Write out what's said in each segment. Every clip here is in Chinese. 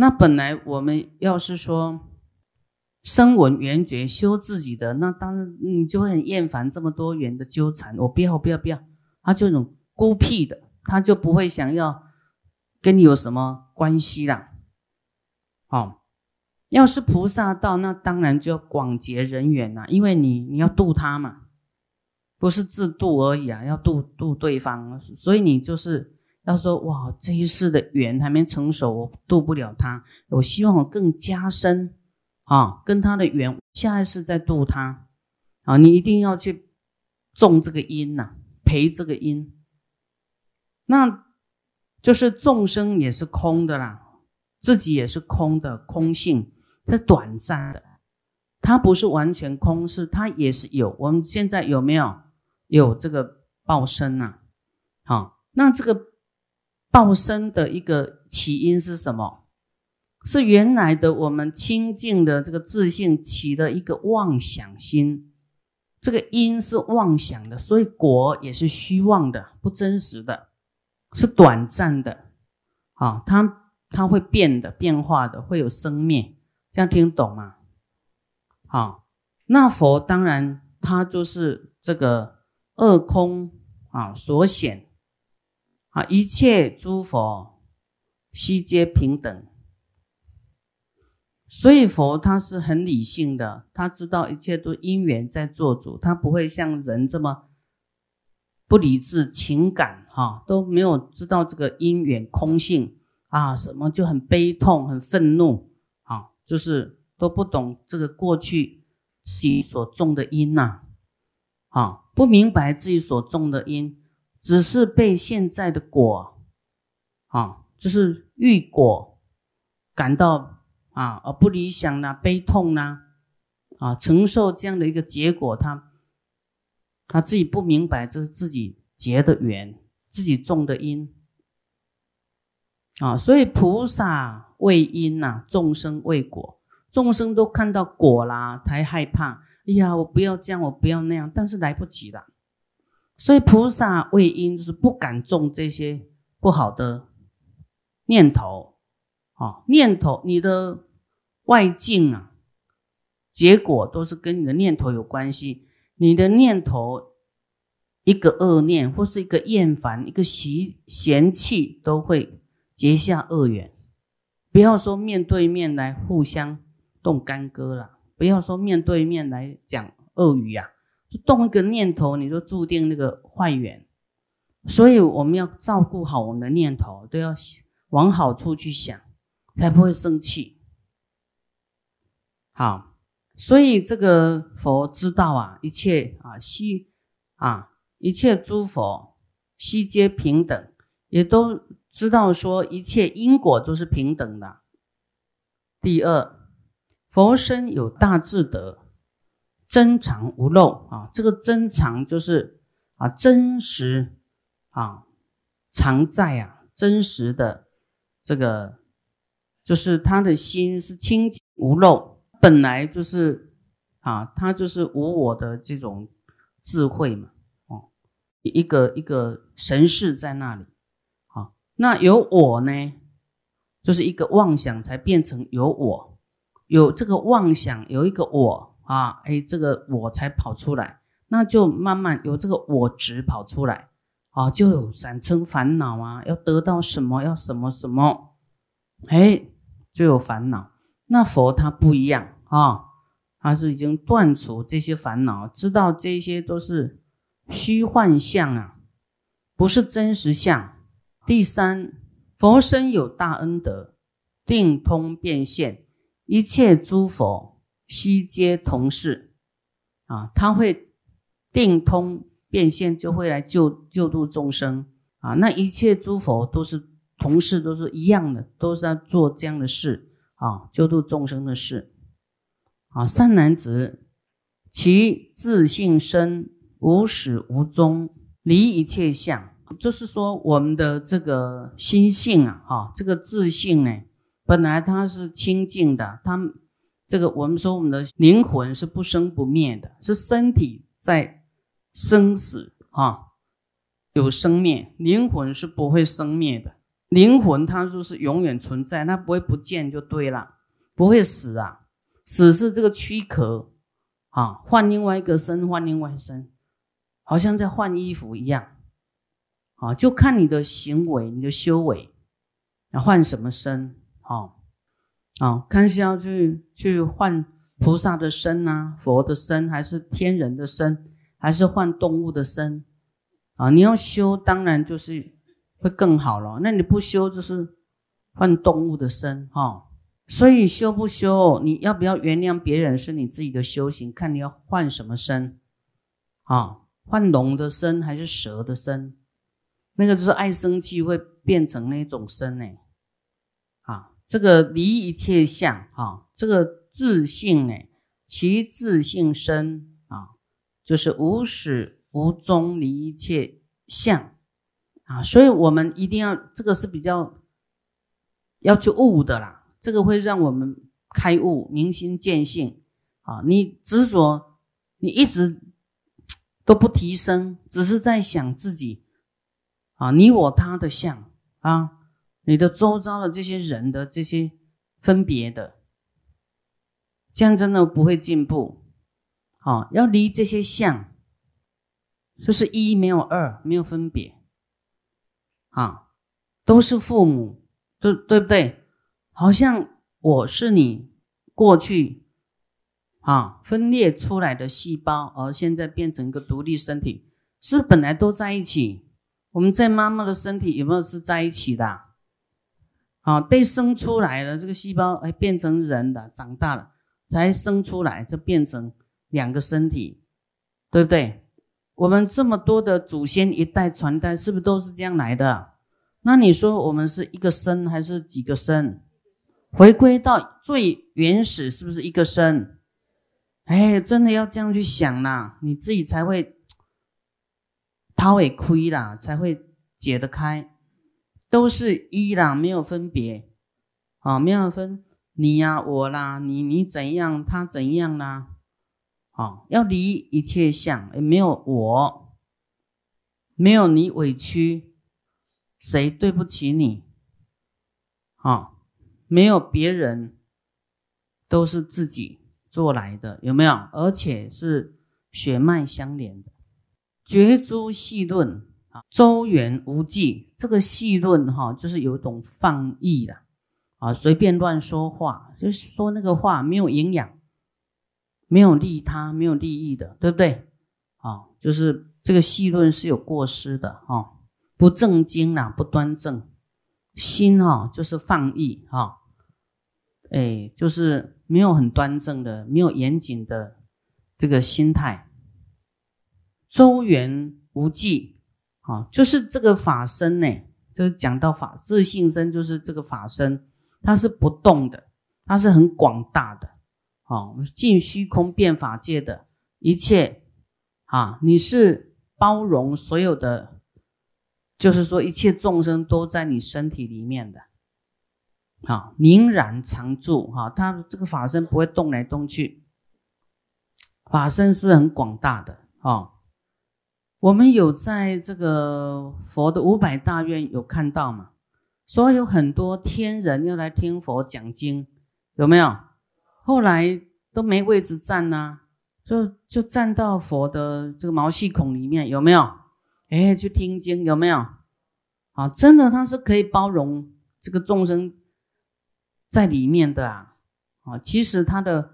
那本来我们要是说声闻缘觉修自己的，那当然你就会很厌烦这么多缘的纠缠。我不要，不要，不要。他就那种孤僻的，他就不会想要跟你有什么关系啦。好，要是菩萨道，那当然就要广结人缘啦，因为你你要度他嘛，不是自度而已啊，要度度对方。所以你就是他说，哇，这一世的缘还没成熟，我渡不了他，我希望我更加深啊，跟他的缘，下一世再渡他啊，你一定要去种这个因呐。培这个因，那就是众生也是空的啦，自己也是空的，空性是短暂的，它不是完全空，是它也是有。我们现在有没有有这个报身呐？好，那这个报身的一个起因是什么？是原来的我们清净的这个自信起的一个妄想心。这个因是妄想的，所以果也是虚妄的、不真实的，是短暂的。啊，它它会变的、变化的，会有生灭，这样听懂吗？好，那佛当然它就是这个二空啊所显啊，一切诸佛悉皆平等。所以佛他是很理性的，他知道一切都因缘在做主，他不会像人这么不理智、情感哈都没有知道这个因缘空性啊，什么就很悲痛、很愤怒啊，就是都不懂这个过去自己所种的因呐，啊，不明白自己所种的因，只是被现在的果啊，就是欲果感到。啊，而不理想啦，悲痛啦，啊，承受这样的一个结果，他他自己不明白，这是自己结的缘，自己种的因，啊，所以菩萨为因呐，众生为果，众生都看到果啦，才害怕。哎呀，我不要这样，我不要那样，但是来不及了。所以菩萨为因，就是不敢种这些不好的念头。啊，念头，你的外境啊，结果都是跟你的念头有关系。你的念头一个恶念，或是一个厌烦，一个习嫌弃，都会结下恶缘。不要说面对面来互相动干戈了，不要说面对面来讲恶语呀，就动一个念头，你就注定那个坏缘。所以我们要照顾好我们的念头，都要往好处去想。才不会生气。好，所以这个佛知道啊，一切啊悉啊一切诸佛悉皆平等，也都知道说一切因果都是平等的。第二，佛身有大智德，真常无漏啊。这个真常就是啊真实啊常在啊真实的这个。就是他的心是清净无漏，本来就是啊，他就是无我的这种智慧嘛，哦，一个一个神识在那里，好，那有我呢，就是一个妄想才变成有我，有这个妄想有一个我啊，哎，这个我才跑出来，那就慢慢有这个我执跑出来，啊，就有产生烦恼啊，要得到什么，要什么什么，哎。就有烦恼，那佛他不一样啊，他是已经断除这些烦恼，知道这些都是虚幻相啊，不是真实相。第三，佛身有大恩德，定通变现，一切诸佛悉皆同事啊，他会定通变现，就会来救救度众生啊。那一切诸佛都是。同事都是一样的，都是在做这样的事啊，救度众生的事啊。善男子，其自性身无始无终，离一切相。就是说，我们的这个心性啊，哈，这个自性呢，本来它是清净的。它这个我们说，我们的灵魂是不生不灭的，是身体在生死啊，有生灭，灵魂是不会生灭的。灵魂它就是永远存在，它不会不见就对了，不会死啊，死是这个躯壳啊，换另外一个身，换另外一身，好像在换衣服一样，啊，就看你的行为，你的修为，要换什么身，啊，啊，看是要去去换菩萨的身呐，佛的身，还是天人的身，还是换动物的身，啊，你要修，当然就是。会更好了。那你不修，就是换动物的身哈。所以修不修，你要不要原谅别人，是你自己的修行，看你要换什么身啊？换龙的身还是蛇的身？那个就是爱生气会变成那种身呢？这个离一切相啊，这个自性呢，其自性身啊，就是无始无终离一切相。啊，所以我们一定要这个是比较要去悟的啦，这个会让我们开悟、明心见性。啊，你执着，你一直都不提升，只是在想自己啊，你我他的相啊，你的周遭的这些人的这些分别的，这样真的不会进步。好，要离这些相，就是一没有二，没有分别。啊，都是父母，对对不对？好像我是你过去啊分裂出来的细胞，而现在变成一个独立身体，是本来都在一起。我们在妈妈的身体有没有是在一起的？啊被生出来了，这个细胞哎变成人的，长大了才生出来，就变成两个身体，对不对？我们这么多的祖先一代传代，是不是都是这样来的？那你说我们是一个身还是几个身？回归到最原始，是不是一个身？哎，真的要这样去想啦，你自己才会掏也亏啦，才会解得开。都是一啦，没有分别啊，没有分你呀我啦，你你怎样，他怎样啦。啊，要离一切相，也没有我，没有你委屈，谁对不起你？啊，没有别人，都是自己做来的，有没有？而且是血脉相连的。绝诸细论啊，周圆无际。这个细论哈，就是有一种放逸的啊，随便乱说话，就是说那个话没有营养。没有利他，没有利益的，对不对？啊，就是这个细论是有过失的，哈，不正经啦，不端正，心哈就是放逸，哈，哎，就是没有很端正的，没有严谨的这个心态。周圆无际，啊，就是这个法身呢，就是讲到法自性身，就是这个法身，它是不动的，它是很广大的。哦，尽虚空变法界的一切，啊，你是包容所有的，就是说一切众生都在你身体里面的，啊，凝然常住，哈，他这个法身不会动来动去，法身是很广大的，啊，我们有在这个佛的五百大愿有看到嘛？说有很多天人要来听佛讲经，有没有？后来都没位置站呐，就就站到佛的这个毛细孔里面，有没有？哎，去听经有没有？啊，真的他是可以包容这个众生在里面的啊！啊，其实他的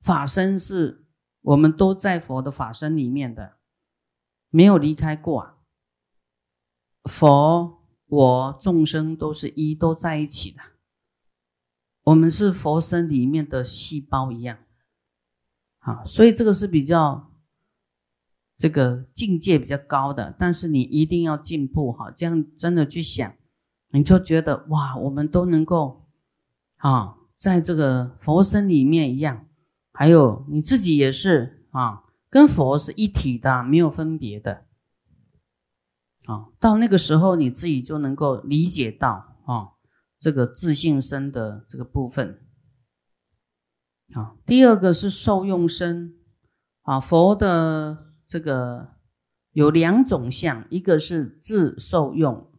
法身是我们都在佛的法身里面的，没有离开过啊。佛我众生都是一，都在一起的。我们是佛身里面的细胞一样，啊，所以这个是比较这个境界比较高的，但是你一定要进步哈，这样真的去想，你就觉得哇，我们都能够啊，在这个佛身里面一样，还有你自己也是啊，跟佛是一体的，没有分别的，啊，到那个时候你自己就能够理解到啊。这个自信身的这个部分，啊，第二个是受用身，啊，佛的这个有两种相，一个是自受用，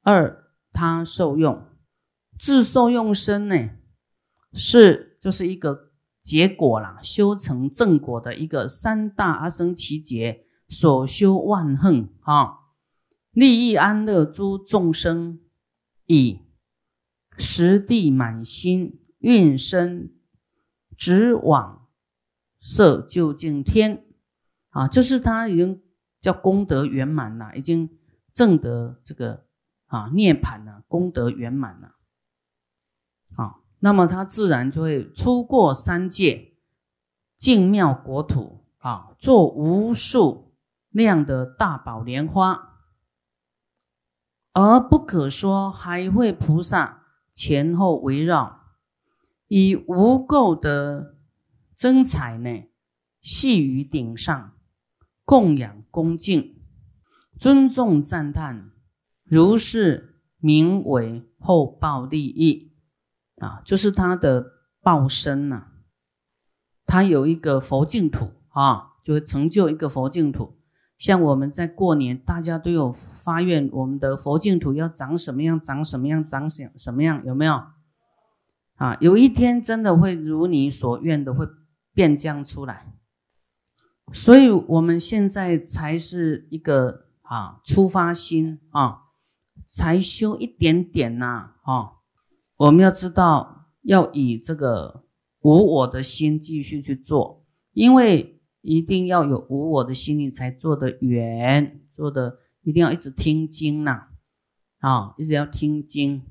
二他受用，自受用身呢，是就是一个结果啦，修成正果的一个三大阿僧祇劫所修万恨啊，利益安乐诸众生，以实地满心运身直往色究竟天。啊，就是他已经叫功德圆满了，已经证得这个。啊，涅盘了，功德圆满了，啊，那么他自然就会出过三界，净妙国土，啊，做无数量的大宝莲花，而不可说还会菩萨前后围绕，以无垢的真彩呢，系于顶上，供养恭敬，尊重赞叹。如是名为后报利益啊，就是他的报身呐。他有一个佛净土啊，就会成就一个佛净土。像我们在过年，大家都有发愿，我们的佛净土要长什么样，长什么样，长什什么样，有没有？啊，有一天真的会如你所愿的，会变将出来。所以我们现在才是一个啊，出发心啊。才修一点点呐，啊，我们要知道要以这个无我的心继续去做，因为一定要有无我的心，你才做得远，做的一定要一直听经呐，啊，一直要听经，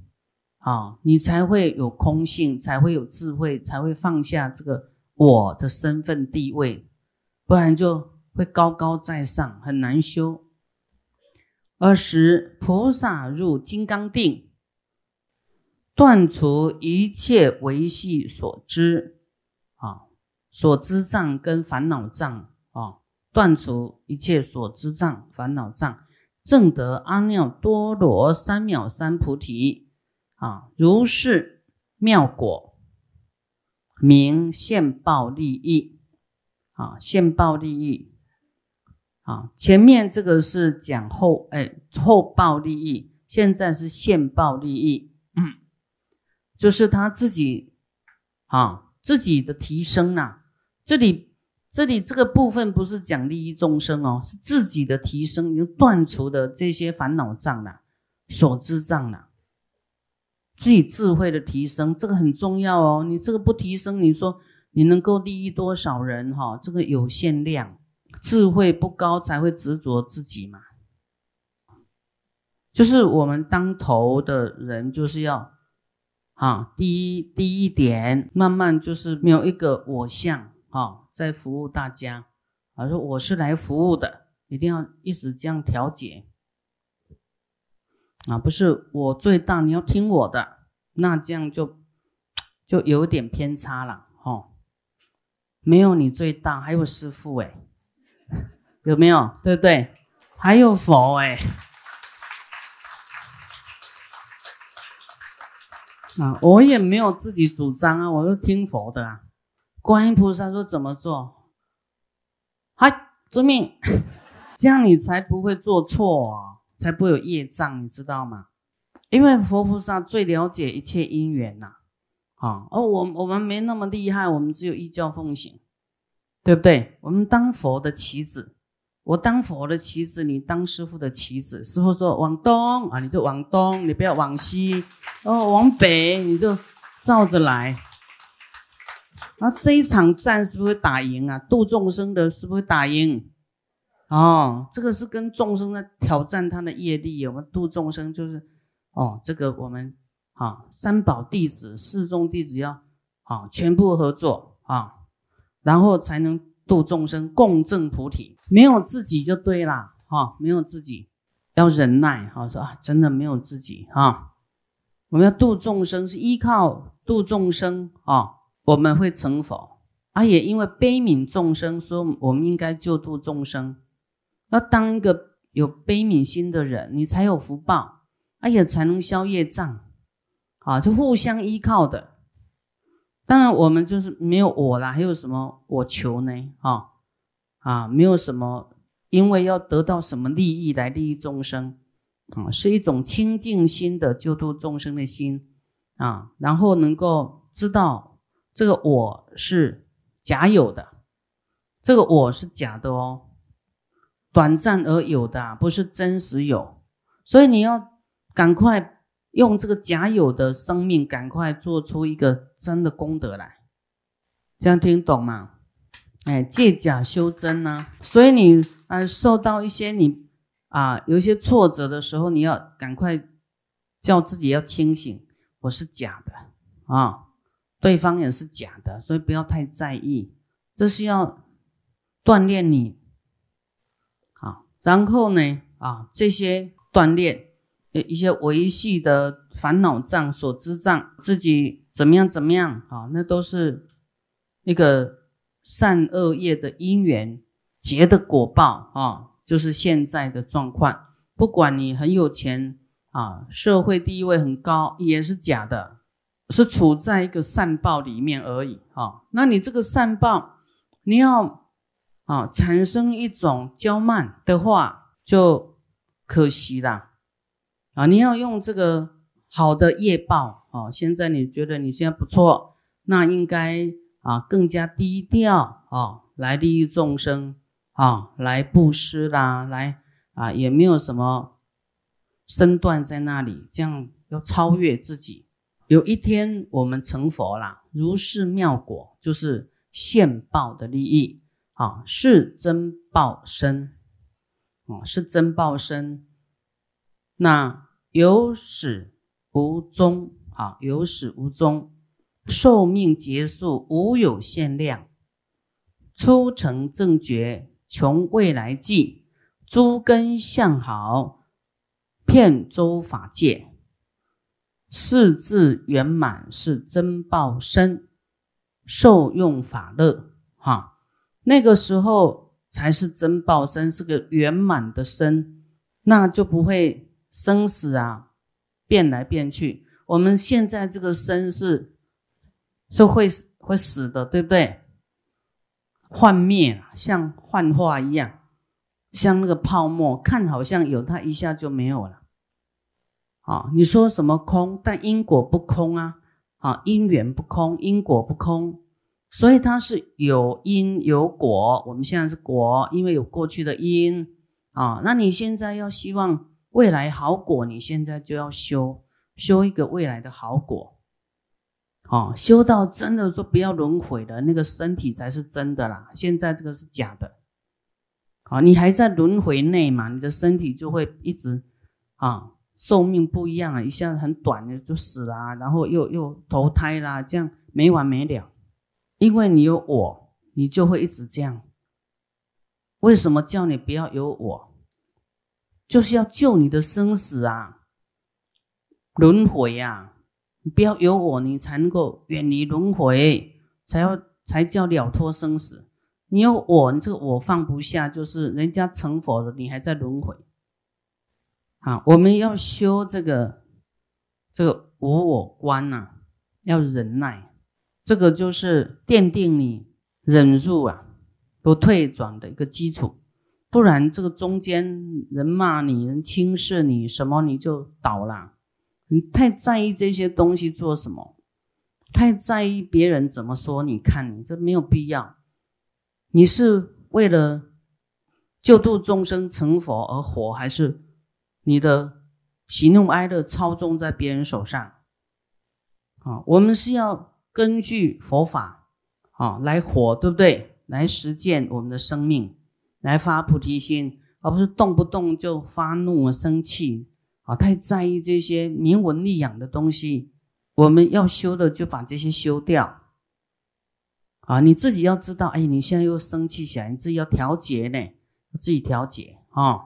啊，你才会有空性，才会有智慧，才会放下这个我的身份地位，不然就会高高在上，很难修。二十菩萨入金刚定，断除一切维系所知啊，所知障跟烦恼障啊，断除一切所知障、烦恼障，正得阿耨多罗三藐三菩提啊，如是妙果，名现报利益啊，现报利益。啊，前面这个是讲后，哎，后报利益，现在是现报利益，就是他自己啊，自己的提升呐。这里，这里这个部分不是讲利益众生哦，是自己的提升，已经断除的这些烦恼障了，所知障了，自己智慧的提升，这个很重要哦。你这个不提升，你说你能够利益多少人哈？这个有限量。智慧不高才会执着自己嘛，就是我们当头的人就是要啊，第一第一点，慢慢就是没有一个我相啊，在服务大家啊，说我是来服务的，一定要一直这样调节啊，不是我最大，你要听我的，那这样就就有点偏差了哦，没有你最大，还有师傅哎。有没有？对不对？还有佛哎，啊，我也没有自己主张啊，我就听佛的啊。观音菩萨说怎么做，嗨，遵命，这样你才不会做错啊，才不会有业障，你知道吗？因为佛菩萨最了解一切因缘呐，啊，哦，我我们没那么厉害，我们只有依教奉行，对不对？我们当佛的棋子。我当佛的棋子，你当师傅的棋子。师傅说往东啊，你就往东，你不要往西。哦，往北你就照着来。那，这一场战是不是打赢啊？度众生的是不是打赢？哦，这个是跟众生在挑战他的业力。我们度众生就是哦，这个我们啊，三宝弟子、四众弟子要啊全部合作啊，然后才能。度众生，共证菩提，没有自己就对啦，哈，没有自己要忍耐，哈，说啊，真的没有自己，哈，我们要度众生，是依靠度众生啊，我们会成佛，啊，也因为悲悯众生，所以我们应该救度众生，要当一个有悲悯心的人，你才有福报，啊，也才能消业障，啊，就互相依靠的。当然，我们就是没有我啦，还有什么我求呢？啊啊，没有什么，因为要得到什么利益来利益众生啊，是一种清净心的救度众生的心啊，然后能够知道这个我是假有的，这个我是假的哦，短暂而有的，不是真实有，所以你要赶快用这个假有的生命，赶快做出一个真的功德来，这样听懂吗？哎，借假修真呢，所以你啊，受到一些你啊有一些挫折的时候，你要赶快叫自己要清醒，我是假的啊，对方也是假的，所以不要太在意，这是要锻炼你。好，然后呢啊，这些锻炼一些维系的烦恼障、所知障，自己怎么样怎么样啊，那都是那个。善恶业的因缘结的果报啊，就是现在的状况。不管你很有钱啊，社会地位很高，也是假的，是处在一个善报里面而已啊。那你这个善报，你要啊产生一种骄慢的话，就可惜了啊。你要用这个好的业报哦。现在你觉得你现在不错，那应该。啊，更加低调啊，来利益众生啊，来布施啦，来啊，也没有什么身段在那里，这样要超越自己。有一天我们成佛啦，如是妙果，就是现报的利益啊，是真报身啊，是真报身。那有始无终啊，有始无终。寿命结束，无有限量。初成正觉，穷未来际，诸根相好，遍周法界。四字圆满是真报身，受用法乐。哈，那个时候才是真报身，是个圆满的身，那就不会生死啊，变来变去。我们现在这个身是。是会会死的，对不对？幻灭，像幻化一样，像那个泡沫，看好像有，它一下就没有了。啊，你说什么空？但因果不空啊！啊，因缘不空，因果不空，所以它是有因有果。我们现在是果，因为有过去的因啊。那你现在要希望未来好果，你现在就要修修一个未来的好果。哦，修到真的说不要轮回的那个身体才是真的啦，现在这个是假的。好，你还在轮回内嘛？你的身体就会一直啊，寿命不一样啊，一下子很短的就死了，然后又又投胎啦，这样没完没了。因为你有我，你就会一直这样。为什么叫你不要有我？就是要救你的生死啊，轮回呀。不要有我，你才能够远离轮回，才要才叫了脱生死。你有我，你这个我放不下，就是人家成佛了，你还在轮回。啊，我们要修这个这个无我观呐，要忍耐，这个就是奠定你忍住啊不退转的一个基础。不然这个中间人骂你，人轻视你，什么你就倒了。你太在意这些东西做什么？太在意别人怎么说？你看，你这没有必要。你是为了救度众生成佛而活，还是你的喜怒哀乐操纵在别人手上？啊，我们是要根据佛法啊来活，对不对？来实践我们的生命，来发菩提心，而不是动不动就发怒、生气。啊，太在意这些名闻利养的东西，我们要修的就把这些修掉。啊，你自己要知道，哎，你现在又生气起来，你自己要调节呢，自己调节啊。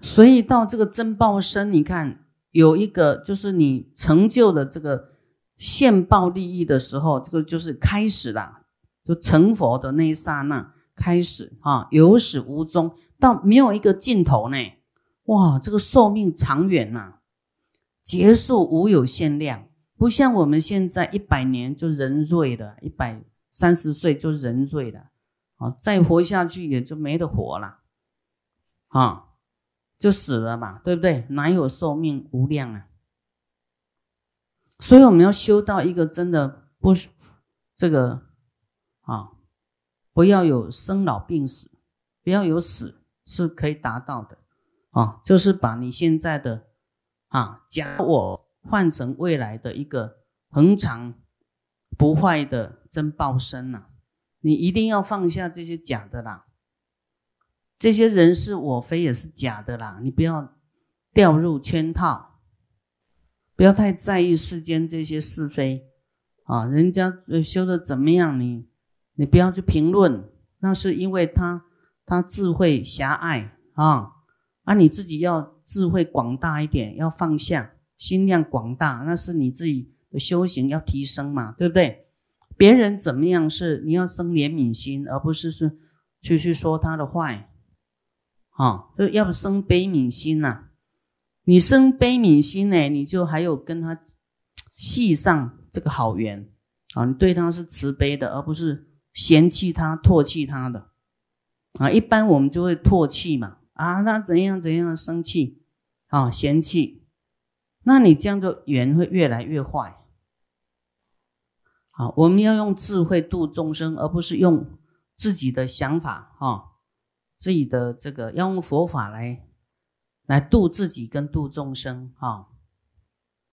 所以到这个真报身，你看有一个就是你成就的这个现报利益的时候，这个就是开始了，就成佛的那一刹那开始啊，有始无终，到没有一个尽头呢。哇，这个寿命长远呐，结束无有限量，不像我们现在一百年就人瑞了，一百三十岁就人瑞了，啊，再活下去也就没得活了，啊，就死了嘛，对不对？哪有寿命无量啊？所以我们要修到一个真的不这个啊，不要有生老病死，不要有死，是可以达到的啊。就是把你现在的啊假我换成未来的一个恒常不坏的真报身呐。你一定要放下这些假的啦，这些人是我非也是假的啦，你不要掉入圈套。不要太在意世间这些是非啊，人家修的怎么样，你你不要去评论，那是因为他他智慧狭隘啊，啊你自己要智慧广大一点，要放下，心量广大，那是你自己的修行要提升嘛，对不对？别人怎么样是你要生怜悯心，而不是是去去说他的坏，啊，就要生悲悯心呐。你生悲悯心呢，你就还有跟他 系上这个好缘啊，你对他是慈悲的，而不是嫌弃他、唾弃他的啊。一般我们就会唾弃嘛，啊，那怎样怎样生气啊，嫌弃，那你这样的缘会越来越坏。好，我们要用智慧度众生，而不是用自己的想法哈，自己的这个要用佛法来。来度自己跟度众生，哈。